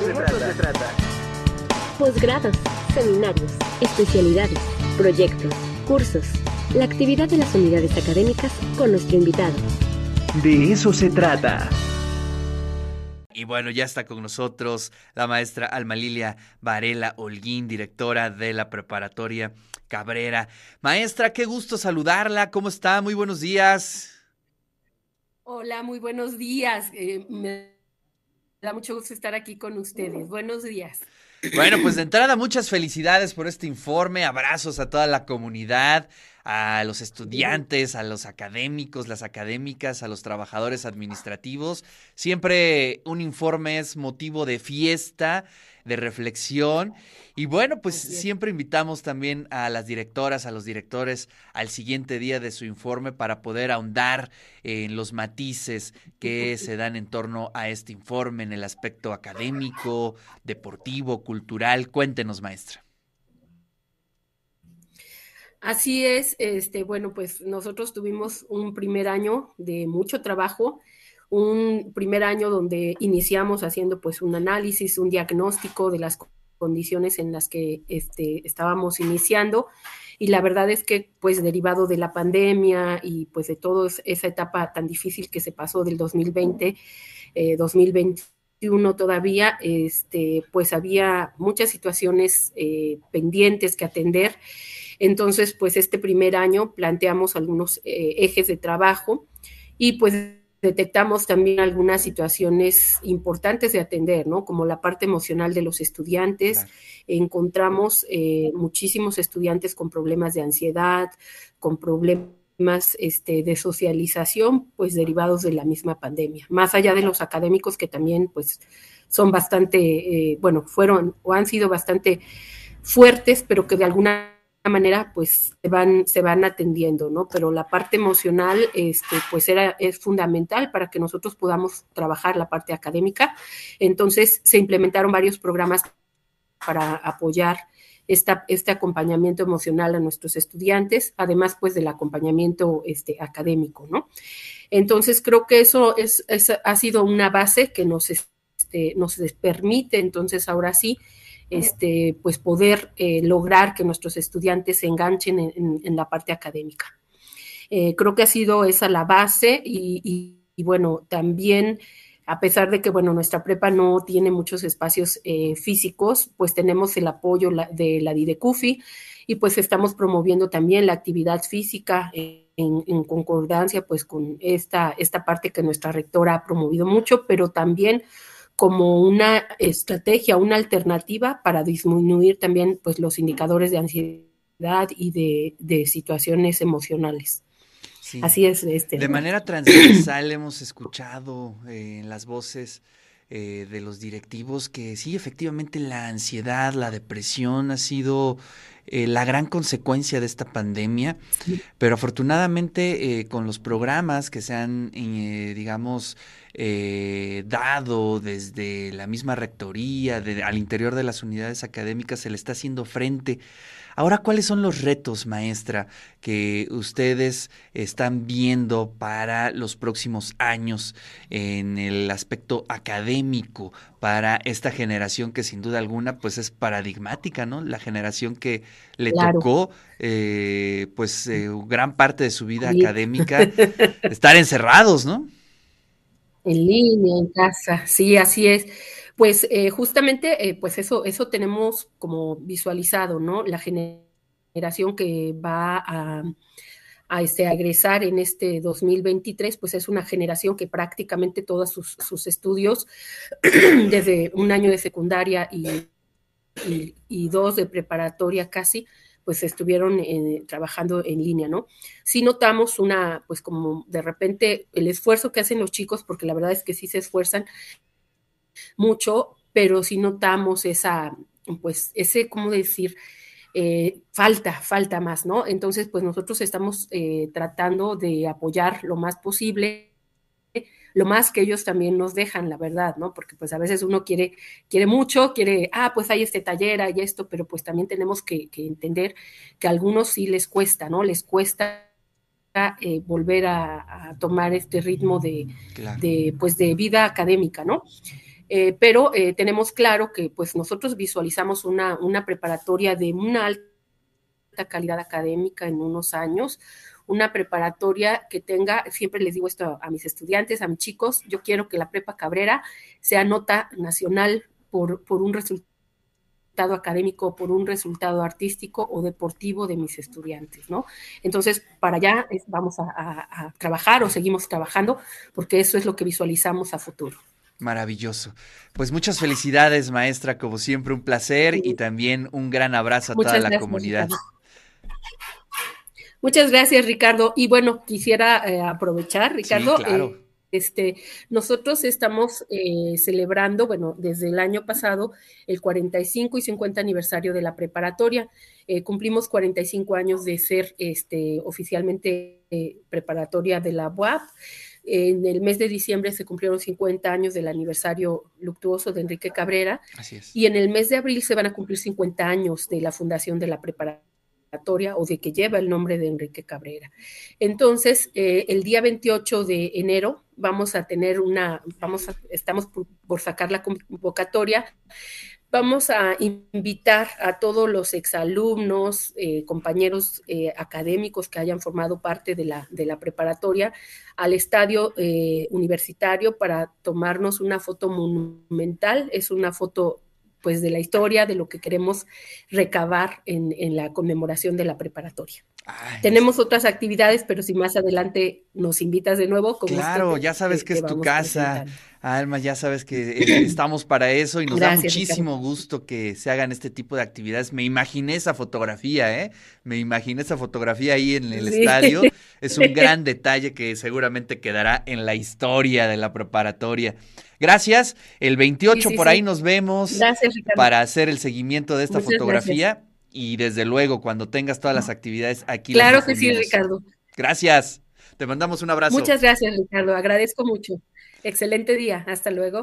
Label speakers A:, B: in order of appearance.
A: se trata.
B: Posgrados, seminarios, especialidades, proyectos, cursos, la actividad de las unidades académicas con nuestro invitado.
A: De eso se trata.
C: Y bueno, ya está con nosotros la maestra Alma Lilia Varela Holguín, directora de la preparatoria Cabrera. Maestra, qué gusto saludarla. ¿Cómo está? Muy buenos días.
D: Hola, muy buenos días. Eh, me da mucho gusto estar aquí con ustedes. Buenos días.
C: Bueno, pues de entrada, muchas felicidades por este informe. Abrazos a toda la comunidad, a los estudiantes, a los académicos, las académicas, a los trabajadores administrativos. Siempre un informe es motivo de fiesta de reflexión. Y bueno, pues siempre invitamos también a las directoras, a los directores al siguiente día de su informe para poder ahondar en los matices que se dan en torno a este informe en el aspecto académico, deportivo, cultural. Cuéntenos, maestra.
D: Así es, este, bueno, pues nosotros tuvimos un primer año de mucho trabajo un primer año donde iniciamos haciendo pues un análisis, un diagnóstico de las condiciones en las que este, estábamos iniciando y la verdad es que pues derivado de la pandemia y pues de toda esa etapa tan difícil que se pasó del 2020, 2021 eh, todavía, este, pues había muchas situaciones eh, pendientes que atender. Entonces, pues este primer año planteamos algunos eh, ejes de trabajo y pues detectamos también algunas situaciones importantes de atender, ¿no? Como la parte emocional de los estudiantes. Encontramos eh, muchísimos estudiantes con problemas de ansiedad, con problemas este, de socialización, pues derivados de la misma pandemia. Más allá de los académicos que también, pues, son bastante, eh, bueno, fueron o han sido bastante fuertes, pero que de alguna manera pues se van, se van atendiendo, ¿no? Pero la parte emocional, este, pues era, es fundamental para que nosotros podamos trabajar la parte académica. Entonces se implementaron varios programas para apoyar esta, este acompañamiento emocional a nuestros estudiantes, además pues del acompañamiento este, académico, ¿no? Entonces creo que eso es, ha sido una base que nos, este, nos permite entonces ahora sí este, pues poder eh, lograr que nuestros estudiantes se enganchen en, la parte académica. Eh, creo que ha sido esa la base y, bueno, también a pesar de que, bueno, nuestra prepa no tiene muchos espacios eh, físicos, pues tenemos el apoyo de la DIDECUFI y pues estamos promoviendo también la actividad física en, en, concordancia pues con esta, esta parte que nuestra rectora ha promovido mucho, pero también como una estrategia, una alternativa para disminuir también pues, los indicadores de ansiedad y de, situaciones emocionales. Así es. Este,
C: de manera transversal hemos escuchado eh, en las voces eh, de los directivos que sí, efectivamente la ansiedad, la depresión ha sido eh, la gran consecuencia de esta pandemia, pero afortunadamente con los programas que se han, digamos, eh, dado desde la misma rectoría, al interior de las unidades académicas, se le está haciendo frente. Ahora, ¿cuáles son los retos, maestra, que ustedes están viendo para los próximos años en el aspecto académico para esta generación que sin duda alguna pues es paradigmática, ¿no? La generación que le tocó eh, pues eh, gran parte de su vida académica estar encerrados, ¿no?
D: En línea, en casa, sí, así es. Pues eh, justamente, eh, pues eso, eso tenemos como visualizado, ¿no? La generación que va a, a, este, egresar en este 2023, pues es una generación que prácticamente todos sus, sus estudios, desde un año de secundaria y, y, y dos de preparatoria casi, pues estuvieron eh, trabajando en línea, ¿no? Sí notamos una, pues como de repente el esfuerzo que hacen los chicos, porque la verdad es que sí se esfuerzan mucho, pero sí notamos esa, pues ese, ¿cómo decir? Eh, falta, falta más, ¿no? Entonces, pues nosotros estamos eh, tratando de apoyar lo más posible lo más que ellos también nos dejan, la verdad, ¿no? Porque pues a veces uno quiere, quiere mucho, quiere, ah, pues hay este taller, hay esto, pero pues también tenemos que, entender que a algunos sí les cuesta, ¿no? Les cuesta eh, volver a, tomar este ritmo de, de, pues de vida académica, ¿no? Eh, pero eh, tenemos claro que pues nosotros visualizamos una, una preparatoria de una alta calidad académica en unos años, una preparatoria que tenga, siempre les digo esto a, mis estudiantes, a mis chicos, yo quiero que la Prepa Cabrera sea nota nacional por, por un resultado académico, por un resultado artístico o deportivo de mis estudiantes, ¿no? Entonces, para allá vamos a, a trabajar o seguimos trabajando porque eso es lo que visualizamos a futuro.
C: Maravilloso. Pues muchas felicidades, maestra, como siempre, un placer y también un gran abrazo a toda la comunidad.
D: Muchas gracias, Ricardo. Y bueno, quisiera eh, aprovechar, Ricardo.
C: Eh,
D: este, nosotros estamos eh, celebrando, bueno, desde el año pasado, el 45 y 50 aniversario de la preparatoria. cumplimos 45 años de ser este, oficialmente preparatoria de la UAP. En el mes de diciembre se cumplieron 50 años del aniversario luctuoso de Enrique Cabrera.
C: Así es.
D: Y en el mes de abril se van a cumplir 50 años de la fundación de la preparatoria o de que lleva el nombre de Enrique Cabrera. Entonces, eh, el día 28 de enero vamos a tener una, vamos a, estamos por, sacar la convocatoria, vamos a invitar a todos los exalumnos, eh, compañeros eh, académicos que hayan formado parte de la, de la preparatoria al estadio universitario para tomarnos una foto monumental. Es una foto pues de la historia, de lo que queremos recabar en la conmemoración de la preparatoria. Tenemos otras actividades, pero si más adelante nos invitas de nuevo,
C: como claro, ya sabes que es tu casa, Alma, ya sabes que eh, estamos para eso y nos da muchísimo gusto que se hagan este tipo de actividades. Me imaginé esa fotografía, ¿eh? Me imaginé esa fotografía ahí en el estadio. Es un gran detalle que seguramente quedará en la historia de la preparatoria. Gracias. El 28 por ahí nos vemos para hacer el seguimiento de esta fotografía. Y desde luego, cuando tengas todas las actividades aquí.
D: Claro que sí, Ricardo.
C: Gracias. Te mandamos un abrazo.
D: Muchas gracias, Ricardo. Agradezco mucho. Excelente día. Hasta luego.